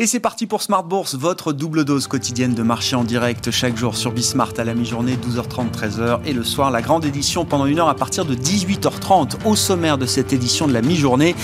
Et c'est parti pour Smart Bourse, votre double dose quotidienne de marché en direct chaque jour sur Bismart à la mi-journée, 12h30, 13h et le soir, la grande édition pendant une heure à partir de 18h30 au sommaire de cette édition de la mi-journée.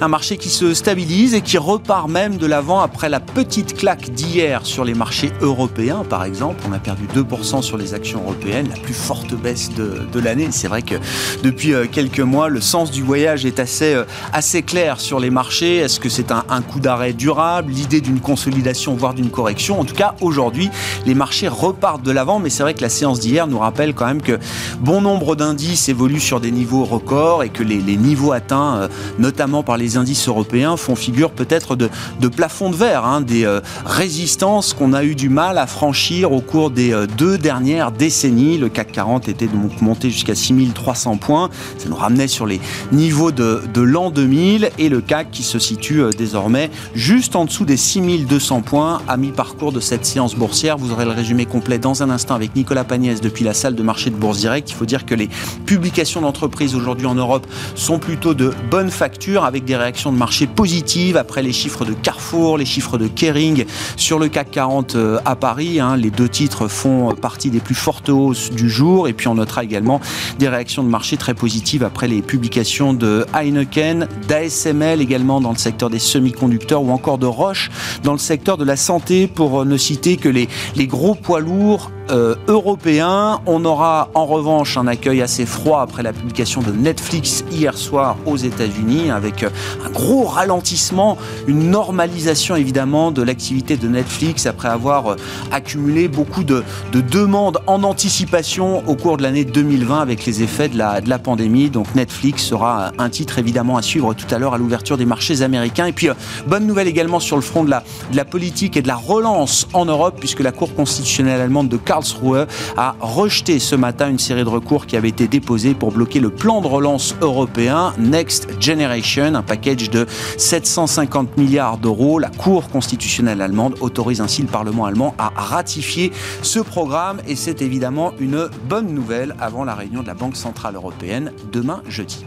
Un marché qui se stabilise et qui repart même de l'avant après la petite claque d'hier sur les marchés européens par exemple. On a perdu 2% sur les actions européennes, la plus forte baisse de, de l'année. C'est vrai que depuis euh, quelques mois, le sens du voyage est assez, euh, assez clair sur les marchés. Est-ce que c'est un, un coup d'arrêt durable? L'idée d'une consolidation, voire d'une correction. En tout cas, aujourd'hui, les marchés repartent de l'avant, mais c'est vrai que la séance d'hier nous rappelle quand même que bon nombre d'indices évoluent sur des niveaux records et que les, niveaux atteints, euh, notamment par les indices européens, font figure peut-être de, de plafond de verre, hein, des euh, résistances qu'on a eu du mal à franchir au cours des euh, deux dernières décennies. Le CAC 40 était donc monté jusqu'à 6300 points. Ça nous ramenait sur les niveaux de, de l'an 2000 et le CAC qui se situe désormais juste en dessous des 6200 points à mi-parcours de cette séance boursière. Vous aurez le résumé complet dans un instant avec Nicolas Pagnès depuis la salle de marché de Bourse Direct. Il faut dire que les publications d'entreprises aujourd'hui en Europe sont plutôt de bonne facture avec des réactions de marché positives après les chiffres de Carrefour, les chiffres de Kering sur le CAC 40 euh, à Paris. Hein. Les deux titres font partie des plus fortes hausses du jour. Et puis on notera également des réactions de marché très positives après les publications de Heineken, d'ASML également dans le secteur des semi-conducteurs ou encore de Roche dans le secteur de la santé, pour ne citer que les, gros poids lourds euh, européen. On aura en revanche un accueil assez froid après la publication de Netflix hier soir aux États-Unis, avec euh, un gros ralentissement, une normalisation évidemment de l'activité de Netflix après avoir euh, accumulé beaucoup de, de, demandes en anticipation au cours de l'année 2020 avec les effets de la pandémie. Donc Netflix sera un titre évidemment à suivre tout à l'heure à l'ouverture des marchés américains. Et puis bonne nouvelle également sur le front de la, de la politique et de la relance en Europe, puisque la Cour constitutionnelle allemande de Karlsruhe a rejeté ce matin une série de recours qui avait été déposés pour bloquer le plan de relance européen Next Generation, un package de 750 milliards d'euros. La Cour constitutionnelle allemande autorise ainsi le Parlement allemand à ratifier ce programme et c'est évidemment une bonne nouvelle avant la réunion de la Banque centrale européenne demain jeudi.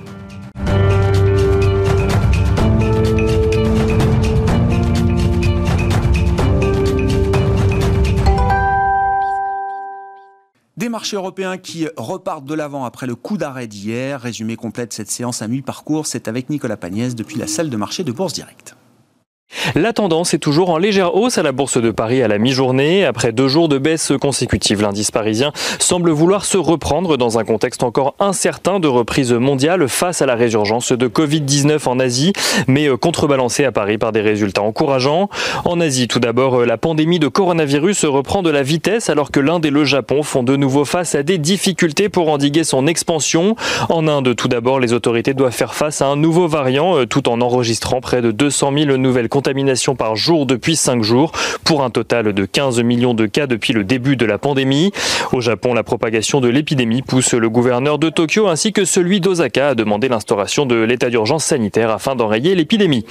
Des marchés européens qui repartent de l'avant après le coup d'arrêt d'hier. Résumé complet de cette séance à mi-parcours, c'est avec Nicolas Pagnès depuis la salle de marché de Bourse Directe. La tendance est toujours en légère hausse à la Bourse de Paris à la mi-journée. Après deux jours de baisse consécutive, l'indice parisien semble vouloir se reprendre dans un contexte encore incertain de reprise mondiale face à la résurgence de Covid-19 en Asie, mais euh, contrebalancé à Paris par des résultats encourageants. En Asie, tout d'abord, euh, la pandémie de coronavirus reprend de la vitesse alors que l'Inde et le Japon font de nouveau face à des difficultés pour endiguer son expansion. En Inde, tout d'abord, les autorités doivent faire face à un nouveau variant euh, tout en enregistrant près de 200 000 nouvelles contaminations par jour depuis 5 jours, pour un total de 15 millions de cas depuis le début de la pandémie. Au Japon, la propagation de l'épidémie pousse le gouverneur de Tokyo ainsi que celui d'Osaka à demander l'instauration de l'état d'urgence sanitaire afin d'enrayer l'épidémie.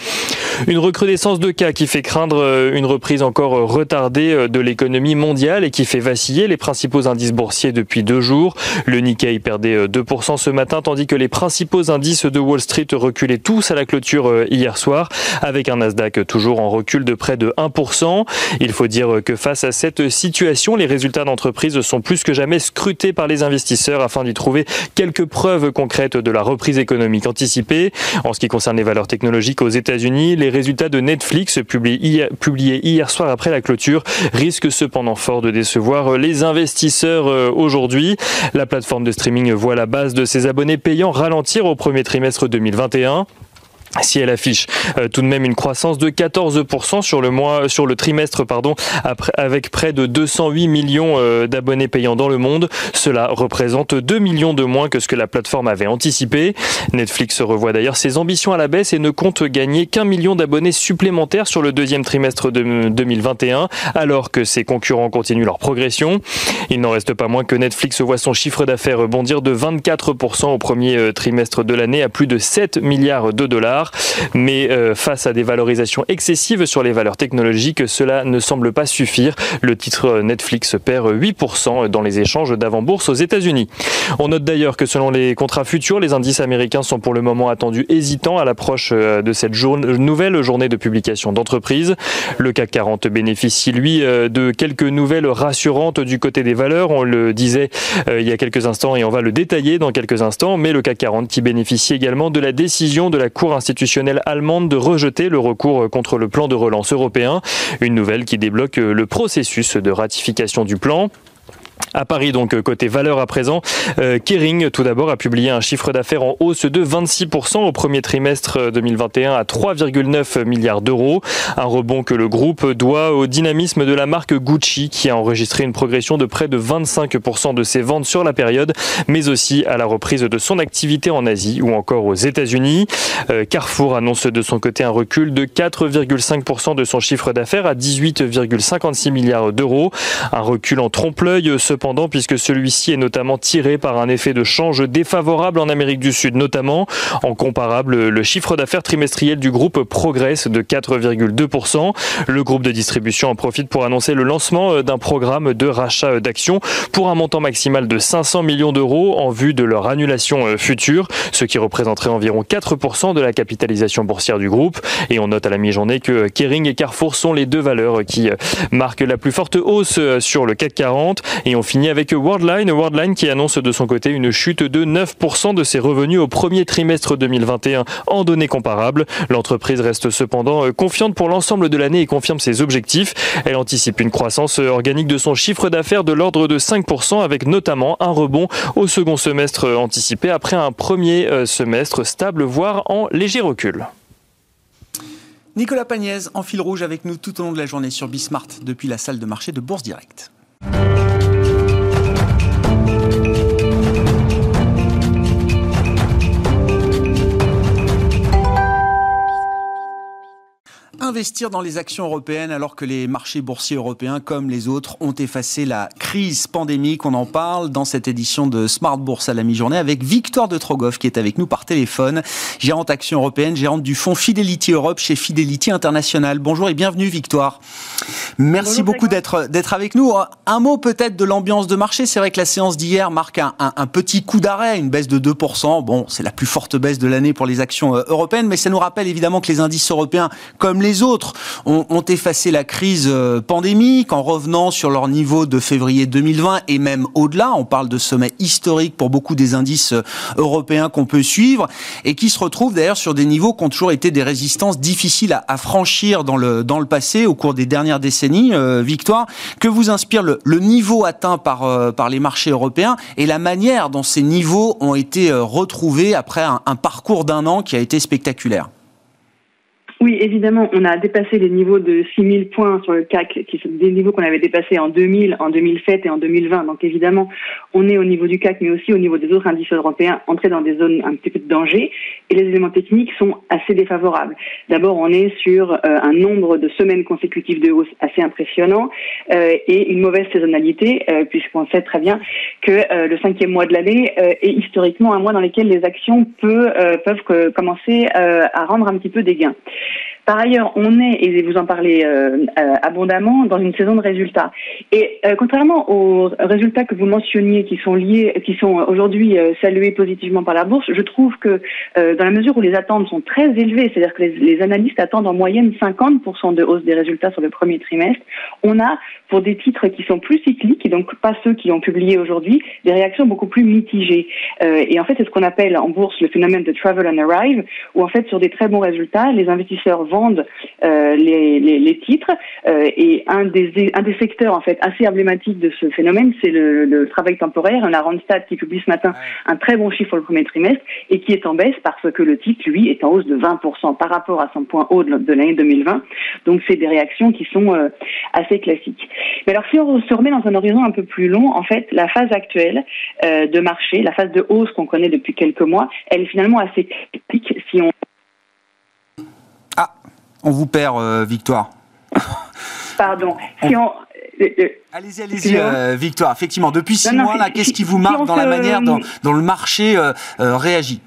Une recrudescence de cas qui fait craindre euh, une reprise encore retardée euh, de l'économie mondiale et qui fait vaciller les principaux indices boursiers depuis deux jours. Le Nikkei perdait 2% euh, ce matin tandis que les principaux indices de Wall Street reculaient tous à la clôture hier soir avec un Nasdaq toujours en recul de près de 1%. Il faut dire que face à cette situation, les résultats d'entreprise sont plus que jamais scrutés par les investisseurs afin d'y trouver quelques preuves concrètes de la reprise économique anticipée. En ce qui concerne les valeurs technologiques aux États-Unis, les résultats de Netflix publiés hier, soir après la clôture risquent cependant fort de décevoir les investisseurs euh, aujourd'hui. La plateforme de streaming voit la base de ses abonnés payants ralentir au premier trimestre 2021 si elle affiche euh, tout de même une croissance de 14% sur le mois, sur le trimestre, pardon, avec près de 208 millions euh, d'abonnés payants dans le monde, cela représente 2 millions de moins que ce que la plateforme avait anticipé. Netflix revoit d'ailleurs ses ambitions à la baisse et ne compte gagner qu'un million d'abonnés supplémentaires sur le deuxième trimestre de 2021, alors que ses concurrents continuent leur progression. Il n'en reste pas moins que Netflix voit son chiffre d'affaires bondir de 24% au premier euh, trimestre de l'année à plus de 7 milliards de dollars Mais face à des valorisations excessives sur les valeurs technologiques, cela ne semble pas suffire. Le titre Netflix perd 8% dans les échanges d'avant-bourse aux États-Unis. On note d'ailleurs que selon les contrats futurs, les indices américains sont pour le moment attendus hésitants à l'approche de cette nouvelle journée de publication d'entreprise. Le CAC 40 bénéficie, lui, de quelques nouvelles rassurantes du côté des valeurs. On le disait euh, il y a quelques instants et on va le détailler dans quelques instants. Mais le CAC 40 qui bénéficie également de la décision de la Cour institutionnelle allemande de rejeter le recours contre le plan de relance européen. Une nouvelle qui débloque le processus de ratification du plan. À Paris, donc euh, côté valeur à présent, euh, Kering tout d'abord a publié un chiffre d'affaires en hausse de 26% au premier trimestre 2021 euh, à 3,9 milliards d'euros. Un rebond que le groupe doit au dynamisme de la marque Gucci qui a enregistré une progression de près de 25% de ses ventes sur la période, mais aussi à la reprise de son activité en Asie ou encore aux États-Unis. Carrefour annonce de son côté un recul de 4,5% de son chiffre d'affaires à 18,56 milliards d'euros. Un recul en trompe-l'œil cependant, puisque celui-ci est notamment tiré par un effet de change défavorable en Amérique du Sud, notamment en comparable, le chiffre d'affaires trimestriel du groupe progresse de 4,2%. Le groupe de distribution en profite pour annoncer le lancement euh, d'un programme de rachat d'actions pour un montant maximal de 500 millions d'euros en vue de leur annulation euh, future, ce qui représenterait environ 4% de la capitalisation boursière du groupe. Et on note à la mi-journée que Kering et Carrefour sont les deux valeurs qui euh, marquent la plus forte hausse sur le CAC 40 et on finit avec Worldline, Worldline qui annonce de son côté une chute de 9% de ses revenus au premier trimestre 2021 en données comparables. L'entreprise reste cependant confiante pour l'ensemble de l'année et confirme ses objectifs. Elle anticipe une croissance organique de son chiffre d'affaires de l'ordre de 5% avec notamment un rebond au second semestre anticipé après un premier euh, semestre stable voire en léger recul. Nicolas Pagnès en fil rouge avec nous tout au long de la journée sur Bismart depuis la salle de marché de Bourse Directe. Investir dans les actions européennes alors que les marchés boursiers européens, comme les autres, ont effacé la crise pandémique On en parle dans cette édition de Smart Bourse à la mi-journée avec Victoire de Trogoff qui est avec nous par téléphone, gérante action européenne, gérante du fonds Fidelity Europe chez Fidelity International. Bonjour et bienvenue Victoire. Merci beaucoup d'être d'être avec nous. Un mot peut-être de l'ambiance de marché. C'est vrai que la séance d'hier marque un, un, petit coup d'arrêt, une baisse de 2%. Bon, c'est la plus forte baisse de l'année pour les actions euh, européennes, mais ça nous rappelle évidemment que les indices européens, comme les autres ont, effacé la crise euh, pandémique en revenant sur leur niveau de février 2020 et même au-delà. On parle de sommets historiques pour beaucoup des indices euh, européens qu'on peut suivre et qui se retrouvent d'ailleurs sur des niveaux qui ont toujours été des résistances difficiles à, franchir dans le, dans le passé au cours des dernières décennies. Euh, Victoire, que vous inspire le, niveau atteint par, par les marchés européens et la manière dont ces niveaux ont été retrouvés après un parcours d'un an qui a été spectaculaire? Oui, évidemment, on a dépassé les niveaux de 6000 points sur le CAC, qui sont des niveaux qu'on avait dépassés en 2000, en 2007 et en 2020. Donc évidemment, on est au niveau du CAC, mais aussi au niveau des autres indices européens, entrés dans des zones un petit peu de danger. Et les éléments techniques sont assez défavorables. D'abord, on est sur euh, un nombre de semaines consécutives de hausse assez impressionnant euh, et une mauvaise saisonnalité, euh, puisqu'on sait très bien que le cinquième mois de l'année est historiquement un mois dans lequel les actions peut, peuvent commencer à rendre un petit peu des gains. Par ailleurs, on est, et vous en parlez euh, euh, abondamment, dans une saison de résultats. Et euh, contrairement aux résultats que vous mentionniez, qui sont liés, qui sont aujourd'hui salués positivement par la bourse, je trouve que dans la mesure où les attentes sont très élevées, c'est-à-dire que les, les, analystes attendent en moyenne 50% de hausse des résultats sur le premier trimestre, on a pour des titres qui sont plus cycliques, et donc pas ceux qui ont publié aujourd'hui, des réactions beaucoup plus mitigées. et en fait, c'est ce qu'on appelle en bourse le phénomène de travel and arrive, où en fait sur des très bons résultats, les investisseurs vont vendent euh, les, titres. Euh, et un des, un des secteurs en fait assez emblématiques de ce phénomène, c'est le, travail temporaire. On a Randstad qui publie ce matin un très bon chiffre pour le premier trimestre et qui est en baisse parce que le titre, lui, est en hausse de 20% par rapport à son point haut de, l'année 2020. Donc c'est des réactions qui sont euh, assez classiques. Mais alors si on se remet dans un horizon un peu plus long, en fait, la phase actuelle de marché, la phase de hausse qu'on connaît depuis quelques mois, elle est finalement assez critique si on on vous perd, euh, Victoire. Pardon. Euh, euh, allez-y, allez-y, Victoire. Effectivement, depuis six mois, là, qu'est-ce qui vous marque dans la manière dont, le marché réagit?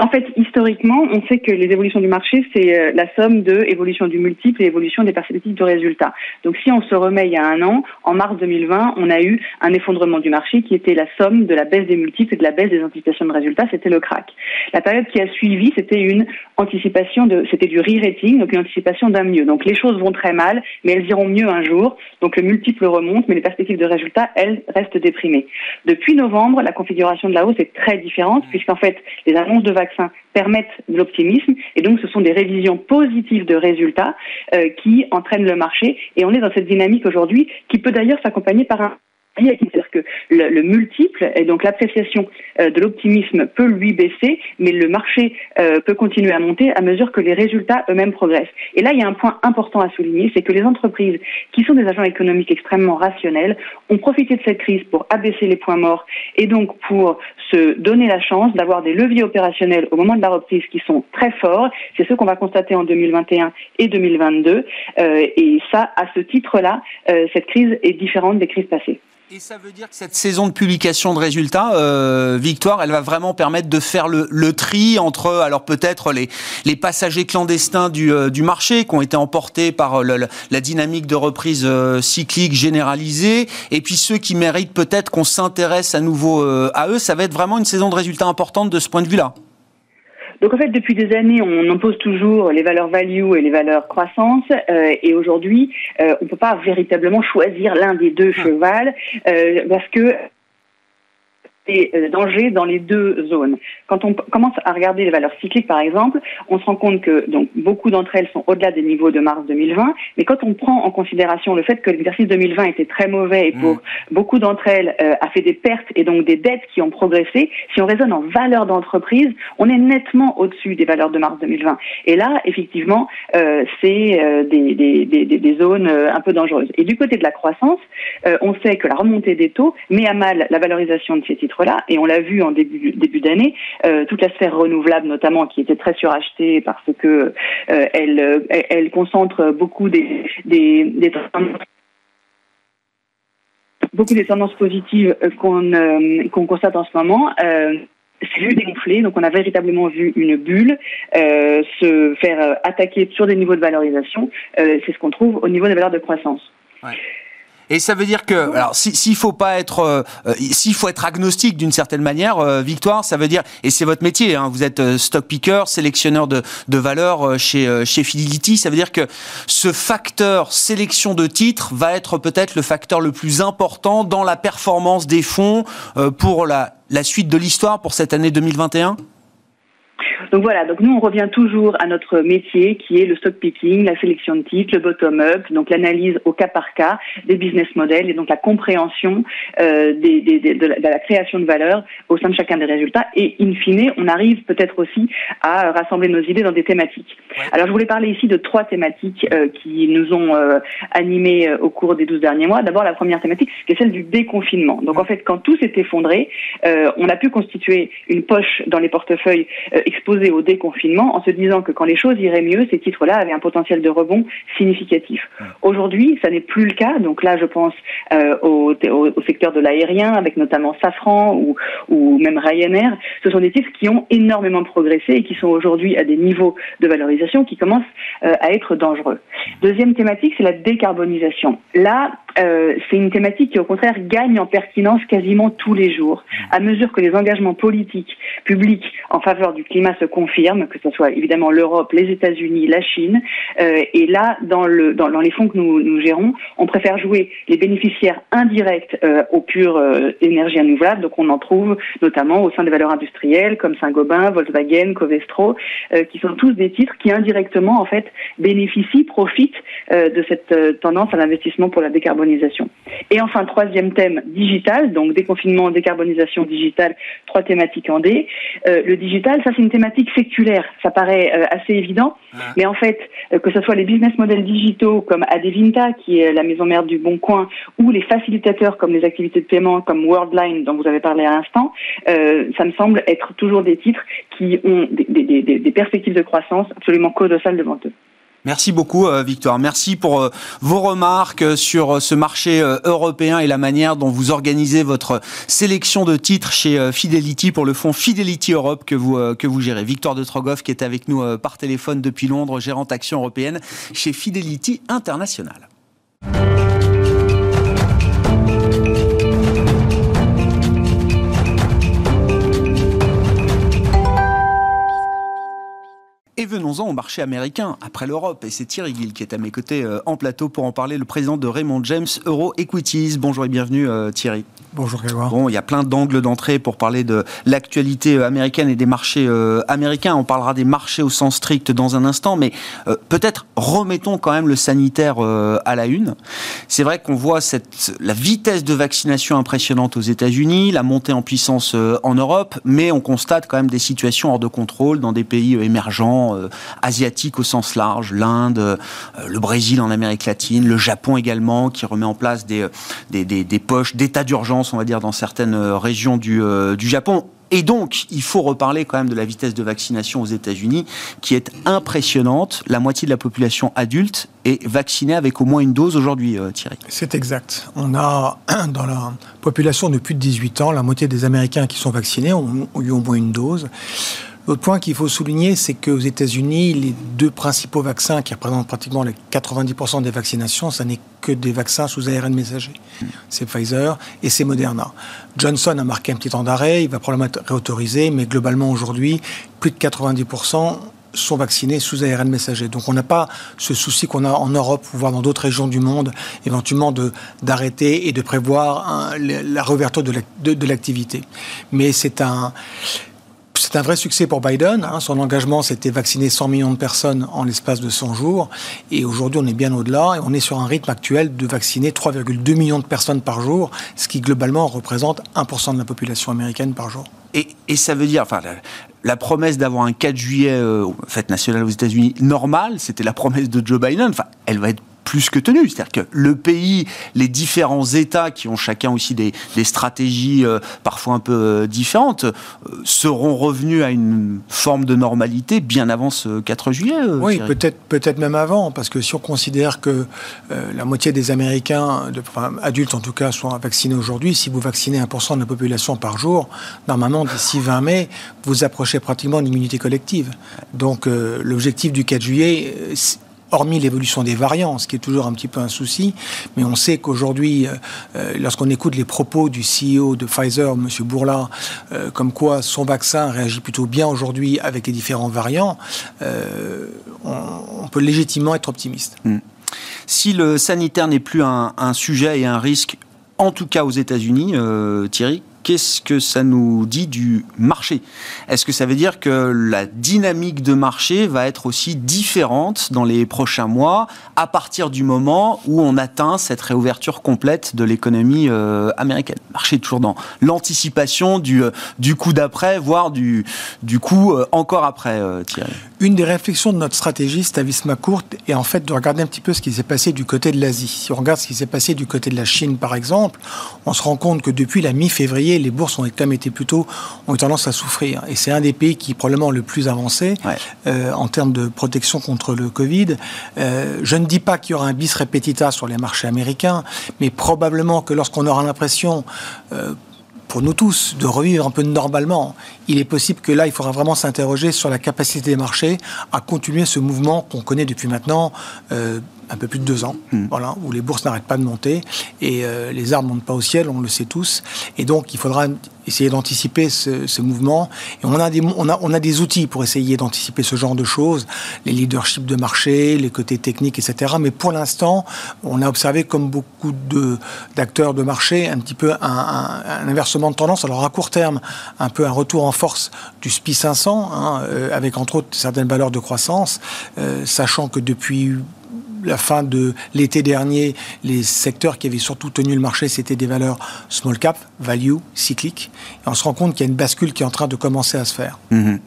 En fait, historiquement, on sait que les évolutions du marché, c'est euh, la somme de évolution du multiple et évolution des perspectives de résultats. Donc, si on se remet il y a un an, en mars 2020, on a eu un effondrement du marché qui était la somme de la baisse des multiples et de la baisse des anticipations de résultats. C'était le crack. La période qui a suivi, c'était une anticipation de, c'était du re-rating, donc une anticipation d'un mieux. Donc, les choses vont très mal, mais elles iront mieux un jour. Donc, le multiple remonte, mais les perspectives de résultats, elles, restent déprimées. Depuis novembre, la configuration de la hausse est très différente, puisqu'en fait, les annonces de vaccins permettent de l'optimisme. Et donc ce sont des révisions positives de résultats euh, qui entraînent le marché. Et on est dans cette dynamique aujourd'hui qui peut d'ailleurs s'accompagner par un c'est-à-dire que le, multiple et donc l'appréciation euh, de l'optimisme peut lui baisser, mais le marché euh, peut continuer à monter à mesure que les résultats eux-mêmes progressent. Et là, il y a un point important à souligner, c'est que les entreprises qui sont des agents économiques extrêmement rationnels ont profité de cette crise pour abaisser les points morts et donc pour se donner la chance d'avoir des leviers opérationnels au moment de la reprise qui sont très forts. C'est ce qu'on va constater en 2021 et 2022. Euh, et ça, à ce titre-là, cette crise est différente des crises passées. Et ça veut dire que cette saison de publication de résultats, euh, Victoire, elle va vraiment permettre de faire le, tri entre, alors peut-être les, les passagers clandestins du, euh, du marché qui ont été emportés par euh, la dynamique de reprise cyclique généralisée, et puis ceux qui méritent peut-être qu'on s'intéresse à nouveau à eux. Ça va être vraiment une saison de résultats importante de ce point de vue-là. Donc en fait, depuis des années, on impose toujours les valeurs value et les valeurs croissance. Euh, et aujourd'hui, euh, on ne peut pas véritablement choisir l'un des deux ah. chevals euh, parce que des euh, dangers dans les deux zones. Quand on commence à regarder les valeurs cycliques, par exemple, on se rend compte que donc beaucoup d'entre elles sont au-delà des niveaux de mars 2020. Mais quand on prend en considération le fait que l'exercice 2020 était très mauvais et pour mmh. beaucoup d'entre elles euh, a fait des pertes et donc des dettes qui ont progressé, si on raisonne en valeur d'entreprise, on est nettement au-dessus des valeurs de mars 2020. Et là, effectivement, euh, c'est euh, des, des, des, des, zones un peu dangereuses. Et du côté de la croissance, on sait que la remontée des taux met à mal la valorisation de ces titres là et on l'a vu en début, début d'année, euh, toute la sphère renouvelable notamment, qui était très surachetée parce que euh, elle, elle, concentre beaucoup des, beaucoup des tendances positives qu'on qu'on constate en ce moment. Euh, c'est vu dégonfler, donc on a véritablement vu une bulle euh, se faire attaquer sur des niveaux de valorisation. Euh, c'est ce qu'on trouve au niveau des valeurs de croissance. Et ça veut dire que, alors, s'il faut pas être, euh, euh, s'il faut être agnostique d'une certaine manière, euh, Victoire, ça veut dire, et c'est votre métier, hein, vous êtes stock picker, sélectionneur de, de valeur chez, chez Fidelity, ça veut dire que ce facteur sélection de titres va être peut-être le facteur le plus important dans la performance des fonds pour la, la suite de l'histoire pour cette année 2021 donc voilà, donc nous on revient toujours à notre métier qui est le stock picking, la sélection de titres, le bottom-up, donc l'analyse au cas par cas des business models et donc la compréhension euh, des, des, de, la, de, la, création de valeur au sein de chacun des résultats. Et in fine, on arrive peut-être aussi à rassembler nos idées dans des thématiques. Alors je voulais parler ici de trois thématiques euh, qui nous ont euh, animés au cours des 12 derniers mois. D'abord la première thématique, qui est celle du déconfinement. Donc en fait, quand tout s'est effondré, on a pu constituer une poche dans les portefeuilles exposés au déconfinement en se disant que quand les choses iraient mieux, ces titres-là avaient un potentiel de rebond significatif. Aujourd'hui, ça n'est plus le cas. Donc là, je pense euh, au, au, secteur de l'aérien, avec notamment Safran ou, ou même Ryanair. Ce sont des titres qui ont énormément progressé et qui sont aujourd'hui à des niveaux de valorisation qui commencent euh, à être dangereux. Deuxième thématique, c'est la décarbonisation. Là, euh, c'est une thématique qui, au contraire, gagne en pertinence quasiment tous les jours, à mesure que les engagements politiques publics en faveur du climat se confirment, que ce soit évidemment l'Europe, les États-Unis, la Chine. Euh, et là, dans, le, dans, les fonds que nous, nous gérons, on préfère jouer les bénéficiaires indirects euh, aux pures euh, énergies renouvelables. Donc, on en trouve notamment au sein des valeurs industrielles comme Saint-Gobain, Volkswagen, Covestro, euh, qui sont tous des titres qui indirectement, en fait, bénéficient, profitent euh, de cette tendance à l'investissement pour la décarbonisation. Et enfin, troisième thème, digital, donc déconfinement, décarbonisation digitale, trois thématiques en D. Euh, le digital, ça c'est une thématique séculaire, ça paraît euh, assez évident, mais en fait, euh, que ce soit les business models digitaux comme Adevinta, qui est la maison mère du Bon Coin, ou les facilitateurs comme les activités de paiement comme Worldline, dont vous avez parlé à l'instant, ça me semble être toujours des titres qui ont des, des perspectives de croissance absolument colossales devant eux. Merci beaucoup, euh, Victoire. Merci pour euh, vos remarques sur ce marché européen et la manière dont vous organisez votre sélection de titres chez Fidelity pour le fonds Fidelity Europe que vous, que vous gérez. Victoire de Trogoff qui est avec nous par téléphone depuis Londres, gérante action européenne chez Fidelity International. Et venons-en au marché américain, après l'Europe. Et c'est Thierry Gill qui est à mes côtés euh, en plateau pour en parler, le président de Raymond James Euro Equities. Bonjour et bienvenue euh, Thierry. Bonjour Grégoire. Bon, il y a plein d'angles d'entrée pour parler de l'actualité euh, américaine et des marchés euh, américains. On parlera des marchés au sens strict dans un instant, mais peut-être remettons quand même le sanitaire à la une. C'est vrai qu'on voit cette, la vitesse de vaccination impressionnante aux États-Unis, la montée en puissance en Europe, mais on constate quand même des situations hors de contrôle dans des pays émergents, asiatiques au sens large, l'Inde, le Brésil en Amérique latine, le Japon également, qui remet en place des, des, des, des poches d'état d'urgence on va dire, dans certaines euh, régions du, euh, du Japon. Et donc, il faut reparler quand même de la vitesse de vaccination aux États-Unis, qui est impressionnante. La moitié de la population adulte est vaccinée avec au moins une dose aujourd'hui, euh, Thierry. C'est exact. On a, dans la population de plus de 18 ans, la moitié des Américains qui sont vaccinés ont eu au moins une dose. L'autre point qu'il faut souligner, c'est qu'aux États-Unis, les deux principaux vaccins qui représentent pratiquement les 90% des vaccinations, ce n'est que des vaccins sous ARN messager. C'est Pfizer et c'est Moderna. Johnson a marqué un petit temps d'arrêt, il va probablement être réautorisé, mais globalement aujourd'hui, plus de 90% sont vaccinés sous ARN messager. Donc on n'a pas ce souci qu'on a en Europe, voire dans d'autres régions du monde, éventuellement d'arrêter et de prévoir la réouverture de l'activité. Mais c'est un c'est un vrai succès pour Biden. Hein. Son engagement, c'était vacciner 100 millions de personnes en l'espace de 100 jours. Et aujourd'hui, on est bien au-delà. Et on est sur un rythme actuel de vacciner 3,2 millions de personnes par jour, ce qui globalement représente 1% de la population américaine par jour. Et, ça veut dire, enfin, la, promesse d'avoir un 4 juillet, euh, fête nationale aux États-Unis, normal, c'était la promesse de Joe Biden. Enfin, elle va être plus que tenu. C'est-à-dire que le pays, les différents États qui ont chacun aussi des, stratégies euh, parfois un peu euh, différentes, euh, seront revenus à une forme de normalité bien avant ce 4 juillet. oui, peut-être peut-être même avant, parce que si on considère que la moitié des Américains, de, adultes en tout cas, sont vaccinés aujourd'hui, si vous vaccinez 1% de la population par jour, normalement d'ici 20 mai, vous approchez pratiquement l'immunité collective. Donc l'objectif du 4 juillet hormis l'évolution des variants, ce qui est toujours un petit peu un souci, mais on sait qu'aujourd'hui, euh, euh, lorsqu'on écoute les propos du CEO de Pfizer, M. Bourla, euh, comme quoi son vaccin réagit plutôt bien aujourd'hui avec les différents variants, on, peut légitimement être optimiste. Hmm. Si le sanitaire n'est plus un, un, sujet et un risque, en tout cas aux États-Unis, Thierry, qu'est-ce que ça nous dit du marché? Est-ce que ça veut dire que la dynamique de marché va être aussi différente dans les prochains mois à partir du moment où on atteint cette réouverture complète de l'économie euh, américaine? Marché toujours dans l'anticipation du, euh, coup d'après, voire du, coup euh, encore après, Thierry. Une des réflexions de notre stratégiste à McCourt est en fait de regarder un petit peu ce qui s'est passé du côté de l'Asie. Si on regarde ce qui s'est passé du côté de la Chine, par exemple, on se rend compte que depuis la mi-février, les bourses ont quand même été plutôt ont eu tendance à souffrir. Et c'est un des pays qui est probablement le plus avancé euh, en termes de protection contre le Covid. Euh, je ne dis pas qu'il y aura un bis repetita sur les marchés américains, mais probablement que lorsqu'on aura l'impression euh, pour nous tous de revivre un peu normalement, il est possible que là, il faudra vraiment s'interroger sur la capacité des marchés à continuer ce mouvement qu'on connaît depuis maintenant un peu plus de deux ans, hmm. voilà, où les bourses n'arrêtent pas de monter et euh, les arbres ne montent pas au ciel, on le sait tous. Et donc, il faudra essayer d'anticiper ce, mouvement. Et on a, des, on, a, on a des outils pour essayer d'anticiper ce genre de choses, les leaderships de marché, les côtés techniques, etc. Mais pour l'instant, on a observé, comme beaucoup d'acteurs de, marché, un petit peu un, inversement de tendance. Alors, à court terme, un peu un retour en force du SPI 500, hein, euh, avec entre autres certaines valeurs de croissance, euh, sachant que depuis la fin de l'été dernier, les secteurs qui avaient surtout tenu le marché, c'était des valeurs small cap, value, cycliques. Et on se rend compte qu'il y a une bascule qui est en train de commencer à se faire. Mhm.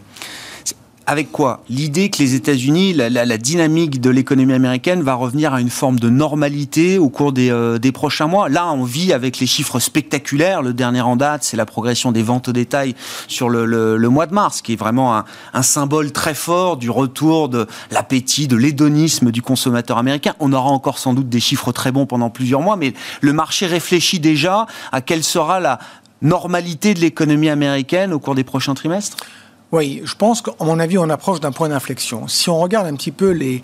Avec quoi? L'idée que les États-Unis, la, dynamique de l'économie américaine va revenir à une forme de normalité au cours des, euh, prochains mois. Là, on vit avec les chiffres spectaculaires. Le dernier en date, c'est la progression des ventes au détail sur le, mois de mars, qui est vraiment un, un, symbole très fort du retour de l'appétit, de l'hédonisme du consommateur américain. On aura encore sans doute des chiffres très bons pendant plusieurs mois, mais le marché réfléchit déjà à quelle sera la normalité de l'économie américaine au cours des prochains trimestres? Oui, je pense qu'à mon avis, on approche d'un point d'inflexion. Si on regarde un petit peu les,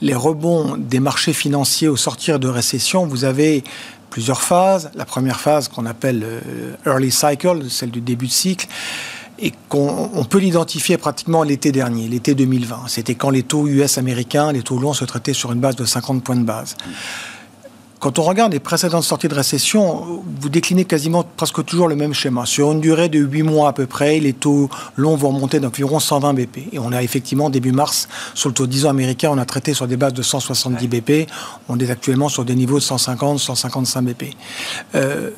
les rebonds des marchés financiers au sortir de récession, vous avez plusieurs phases. La première phase qu'on appelle euh, early cycle, celle du début de cycle, et qu'on peut l'identifier pratiquement l'été dernier, l'été 2020. C'était quand les taux US américains, les taux longs se traitaient sur une base de 50 points de base. Quand on regarde les précédentes sorties de récession, vous déclinez quasiment presque toujours le même schéma. Sur une durée de 8 mois à peu près, les taux longs vont monter d'environ 120 BP. Et on a effectivement, début mars, sur le taux 10 ans américain, on a traité sur des bases de 170 BP. On est actuellement sur des niveaux de 150, 155 BP. Euh,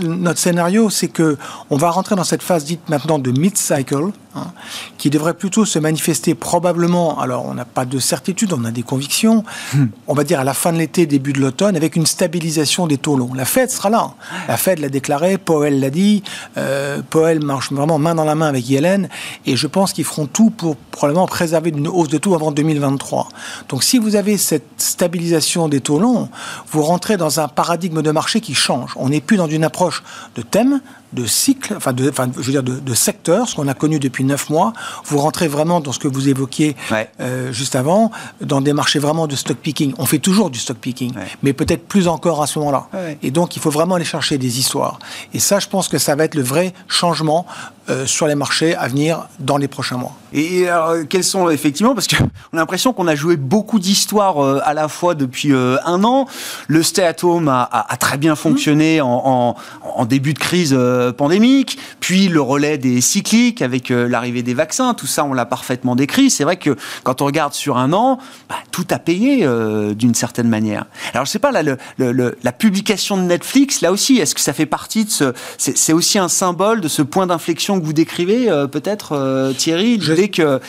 notre scénario, c'est que on va rentrer dans cette phase dite maintenant de mid-cycle, hein, qui devrait plutôt se manifester probablement, alors on n'a pas de certitude, on a des convictions, hmm. on va dire à la fin de l'été, début de l'automne, avec une stabilisation des taux longs. La Fed sera là. La Fed l'a déclaré, Powell l'a dit, euh, Powell marche vraiment main dans la main avec Yellen, et je pense qu'ils feront tout pour probablement préserver une hausse de taux avant 2023. Donc si vous avez cette stabilisation des taux longs, vous rentrez dans un paradigme de marché qui change. On n'est plus dans une approche de thème, de cycle, enfin, de, enfin je veux dire de, de secteur, ce qu'on a connu depuis neuf mois. Vous rentrez vraiment dans ce que vous évoquiez euh, juste avant, dans des marchés vraiment de stock picking. On fait toujours du stock picking, mais peut-être plus encore à ce moment-là. Et donc, il faut vraiment aller chercher des histoires. Et ça, je pense que ça va être le vrai changement euh, sur les marchés à venir dans les prochains mois. Et alors, quels sont effectivement, parce qu'on a l'impression qu'on a joué beaucoup d'histoires euh, à la fois depuis un an. Le stay at home a, a, très bien fonctionné en, en, en, début de crise euh, pandémique, puis le relais des cycliques avec euh, l'arrivée des vaccins, tout ça on l'a parfaitement décrit. C'est vrai que quand on regarde sur un an, bah, tout a payé euh, d'une certaine manière. Alors je sais pas, là, la publication de Netflix, là aussi, est-ce que ça fait partie de ce... C'est aussi un symbole de ce point d'inflexion que vous décrivez, peut-être, Thierry, l'idée que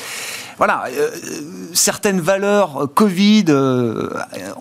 voilà, euh, certaines valeurs euh, Covid euh,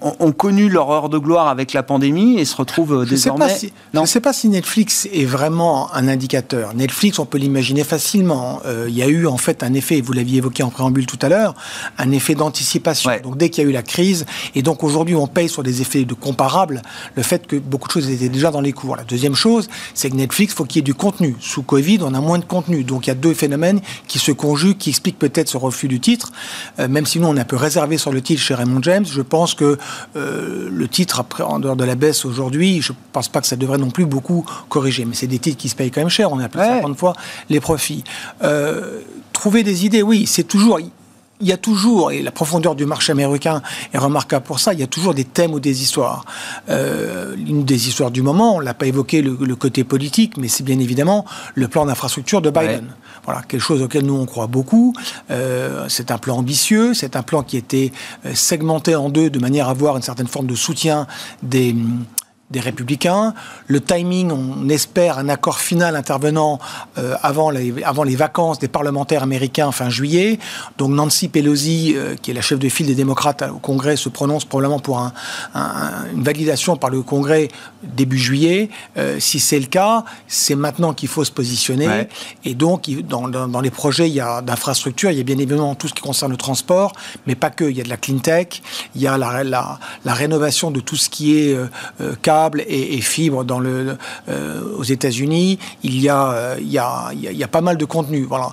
ont, connu leur heure de gloire avec la pandémie et se retrouvent désormais. je ne sais pas si Netflix est vraiment un indicateur. Netflix, on peut l'imaginer facilement. Il y a eu en fait un effet, vous l'aviez évoqué en préambule tout à l'heure, un effet d'anticipation. Donc dès qu'il y a eu la crise, et donc aujourd'hui on paye sur des effets de comparables, le fait que beaucoup de choses étaient déjà dans les cours. La deuxième chose, c'est que Netflix, faut qu'il y ait du contenu. Sous Covid, on a moins de contenu. Donc il y a deux phénomènes qui se conjuguent, qui expliquent peut-être ce refus du titre, euh, même si nous on est un peu réservé sur le titre chez Raymond James, je pense que euh, le titre, après, en dehors de la baisse aujourd'hui, je ne pense pas que ça devrait non plus beaucoup corriger. Mais c'est des titres qui se payent quand même cher, on a plus de 50 fois les profits. Euh, trouver des idées, oui, c'est toujours il y a toujours, et la profondeur du marché américain est remarquable pour ça, il y a toujours des thèmes ou des histoires. Euh, une des histoires du moment, on l'a pas évoqué le, côté politique, mais c'est bien évidemment le plan d'infrastructure de Biden. Voilà, quelque chose auquel nous on croit beaucoup. Euh, c'est un plan ambitieux, c'est un plan qui était euh, segmenté en deux de manière à avoir une certaine forme de soutien des des républicains. Le timing, on espère un accord final intervenant euh, avant, les, avant les vacances des parlementaires américains fin juillet. Donc Nancy Pelosi, euh, qui est la chef de file des démocrates au Congrès, se prononce probablement pour un, une validation par le Congrès début juillet. Euh, si c'est le cas, c'est maintenant qu'il faut se positionner. Et donc, dans, dans, les projets d'infrastructure, il y a bien évidemment tout ce qui concerne le transport, mais pas que. Il y a de la clean tech, il y a la, la, la rénovation de tout ce qui est cas et, fibres dans le, euh, aux États-Unis. Il y a, euh, il il y a pas mal de contenu. Voilà.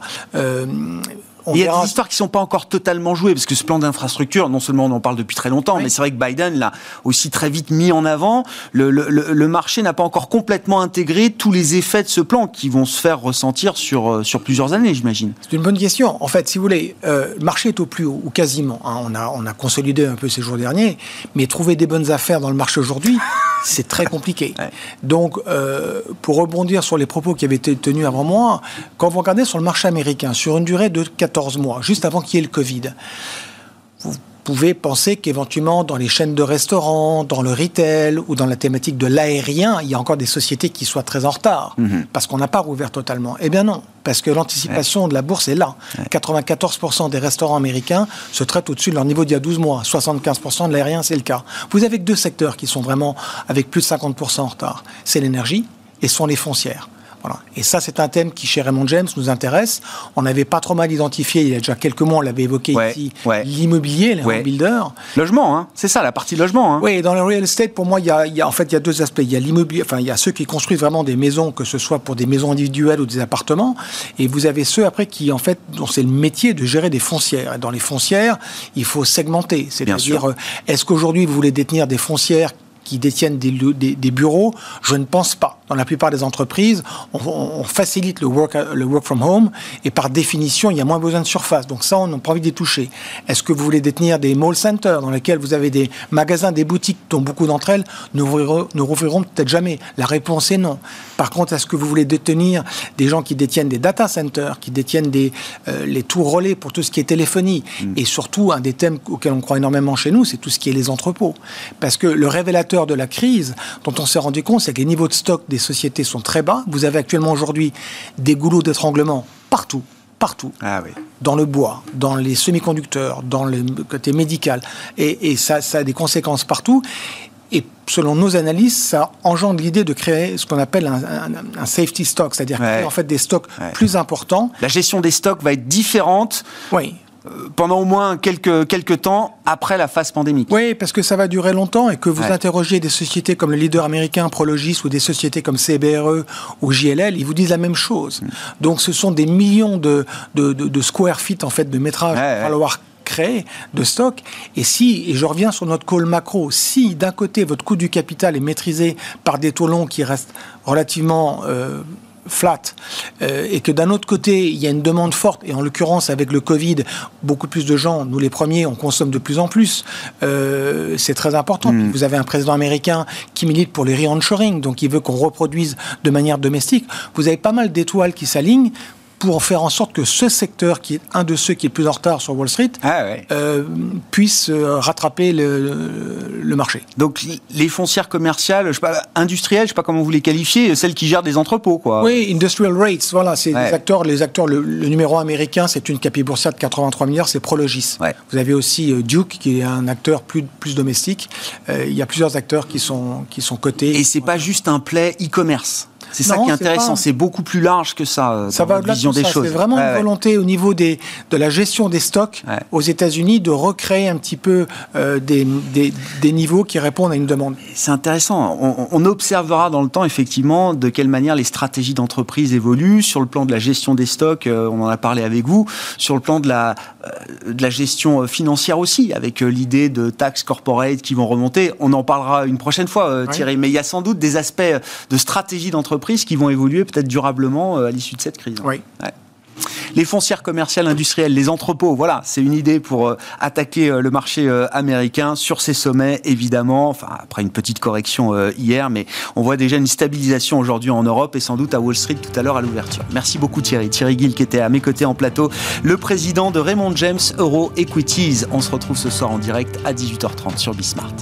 Il y a des histoires qui sont pas encore totalement jouées, parce que ce plan d'infrastructure, non seulement on en parle depuis très longtemps, mais c'est vrai que Biden l'a aussi très vite mis en avant. Le, le, le marché n'a pas encore complètement intégré tous les effets de ce plan qui vont se faire ressentir sur, euh, sur plusieurs années, j'imagine. C'est une bonne question. En fait, si vous voulez, euh, le marché est au plus haut, ou quasiment. Hein. On, a, on a consolidé un peu ces jours derniers, mais trouver des bonnes affaires dans le marché aujourd'hui, c'est très compliqué. Donc, euh, pour rebondir sur les propos qui avaient été tenus avant moi, quand vous regardez sur le marché américain, sur une durée de 4 14 mois, juste avant qu'il y ait le Covid. Vous pouvez penser qu'éventuellement dans les chaînes de restaurants, dans le retail ou dans la thématique de l'aérien, il y a encore des sociétés qui soient très en retard mhm. parce qu'on n'a pas rouvert totalement. Eh bien non, parce que l'anticipation de la bourse est là. 94% des restaurants américains se traitent au-dessus de leur niveau d'il y a 12 mois. 75% de l'aérien, c'est le cas. Vous avez deux secteurs qui sont vraiment avec plus de 50% en retard. C'est l'énergie et sont les foncières. Et ça, c'est un thème qui, chez Raymond James, nous intéresse. On n'avait pas trop mal identifié, il y a déjà quelques mois, on l'avait évoqué ici, l'immobilier, les ouais. builders. Logement, hein. c'est ça, la partie logement. Hein. Oui, dans le real estate, pour moi, il y, a, en fait, il y a deux aspects. Il y a l'immobilier, enfin, il y a ceux qui construisent vraiment des maisons, que ce soit pour des maisons individuelles ou des appartements. Et vous avez ceux, après, qui, en fait, dont c'est le métier de gérer des foncières. Et dans les foncières, il faut segmenter. C'est-à-dire, euh, est-ce qu'aujourd'hui, vous voulez détenir des foncières qui détiennent des, des, bureaux, je ne pense pas. Dans la plupart des entreprises, on, facilite le work, le work from home et par définition, il y a moins besoin de surface. Donc ça, on n'a pas envie d'y toucher. Est-ce que vous voulez détenir des mall centers dans lesquels vous avez des magasins, des boutiques dont beaucoup d'entre elles ne rouvriront, peut-être jamais? La réponse est non. Par contre, est-ce que vous voulez détenir des gens qui détiennent des data centers, qui détiennent des, euh, les tours relais pour tout ce qui est téléphonie? Mm. Et surtout, un des thèmes auxquels on croit énormément chez nous, c'est tout ce qui est les entrepôts. Parce que le révélateur de la crise dont on s'est rendu compte, c'est que les niveaux de stock des sociétés sont très bas. Vous avez actuellement aujourd'hui des goulots d'étranglement partout partout. Ah dans le bois, dans les semi-conducteurs, dans le côté médical. Et, ça, a des conséquences partout. Et selon nos analyses, ça engendre l'idée de créer ce qu'on appelle un, safety stock, c'est-à-dire créer en fait des stocks plus importants. La gestion des stocks va être différente. Oui. Euh, pendant au moins quelques, quelques temps après la phase pandémique. Oui, parce que ça va durer longtemps et que vous interrogez des sociétés comme le leader américain Prologis ou des sociétés comme CBRE ou JLL, ils vous disent la même chose. Mm. Donc ce sont des millions de, de, de, square feet en fait de métrage qu'il va falloir créer de stock. Et si, et je reviens sur notre call macro, si d'un côté votre coût du capital est maîtrisé par des taux longs qui restent relativement euh, flat euh, et que d'un autre côté il y a une demande forte et en l'occurrence avec le Covid beaucoup plus de gens nous les premiers on consomme de plus en plus. Euh, c'est très important. Hmm. vous avez un président américain qui milite pour les re-onshoring donc il veut qu'on reproduise de manière domestique. Vous avez pas mal d'étoiles qui s'alignent pour faire en sorte que ce secteur, qui est un de ceux qui est le plus en retard sur Wall Street, ah euh, puisse euh, rattraper le, marché. Donc les foncières commerciales, je sais pas, industrielles, je sais pas comment vous les qualifiez, celles qui gèrent des entrepôts, quoi. Oui, industrial rates, voilà, c'est les acteurs, les acteurs. Le, numéro américain, c'est une capille boursière de 83 milliards, c'est Prologis. Vous avez aussi euh, Duke, qui est un acteur plus plus domestique. il y a plusieurs acteurs qui sont qui sont cotés. Et c'est pas juste un play e-commerce. C'est ça qui est intéressant, c'est beaucoup plus large que ça. Euh, ça va vision des choses. C'est vraiment une volonté au niveau des, de la gestion des stocks aux États-Unis de recréer un petit peu euh, des, des, niveaux qui répondent à une demande. C'est intéressant. On, observera dans le temps effectivement de quelle manière les stratégies d'entreprise évoluent sur le plan de la gestion des stocks. Euh, on en a parlé avec vous sur le plan de la de la gestion financière aussi, avec l'idée de taxes corporate qui vont remonter. On en parlera une prochaine fois, Thierry. Mais il y a sans doute des aspects de stratégie d'entreprise qui vont évoluer peut-être durablement euh, à l'issue de cette crise. Oui. Les foncières commerciales industrielles, les entrepôts, voilà, c'est une idée pour euh, attaquer euh, le marché américain sur ces sommets, évidemment. Enfin, après une petite correction hier, mais on voit déjà une stabilisation aujourd'hui en Europe et sans doute à Wall Street tout à l'heure à l'ouverture. Merci beaucoup Thierry. Thierry Gill qui était à mes côtés en plateau, le président de Raymond James Euro Equities. On se retrouve ce soir en direct à 18h30 sur Bismart.